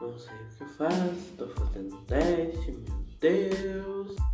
Não sei o que eu faço, tô fazendo teste, meu Deus.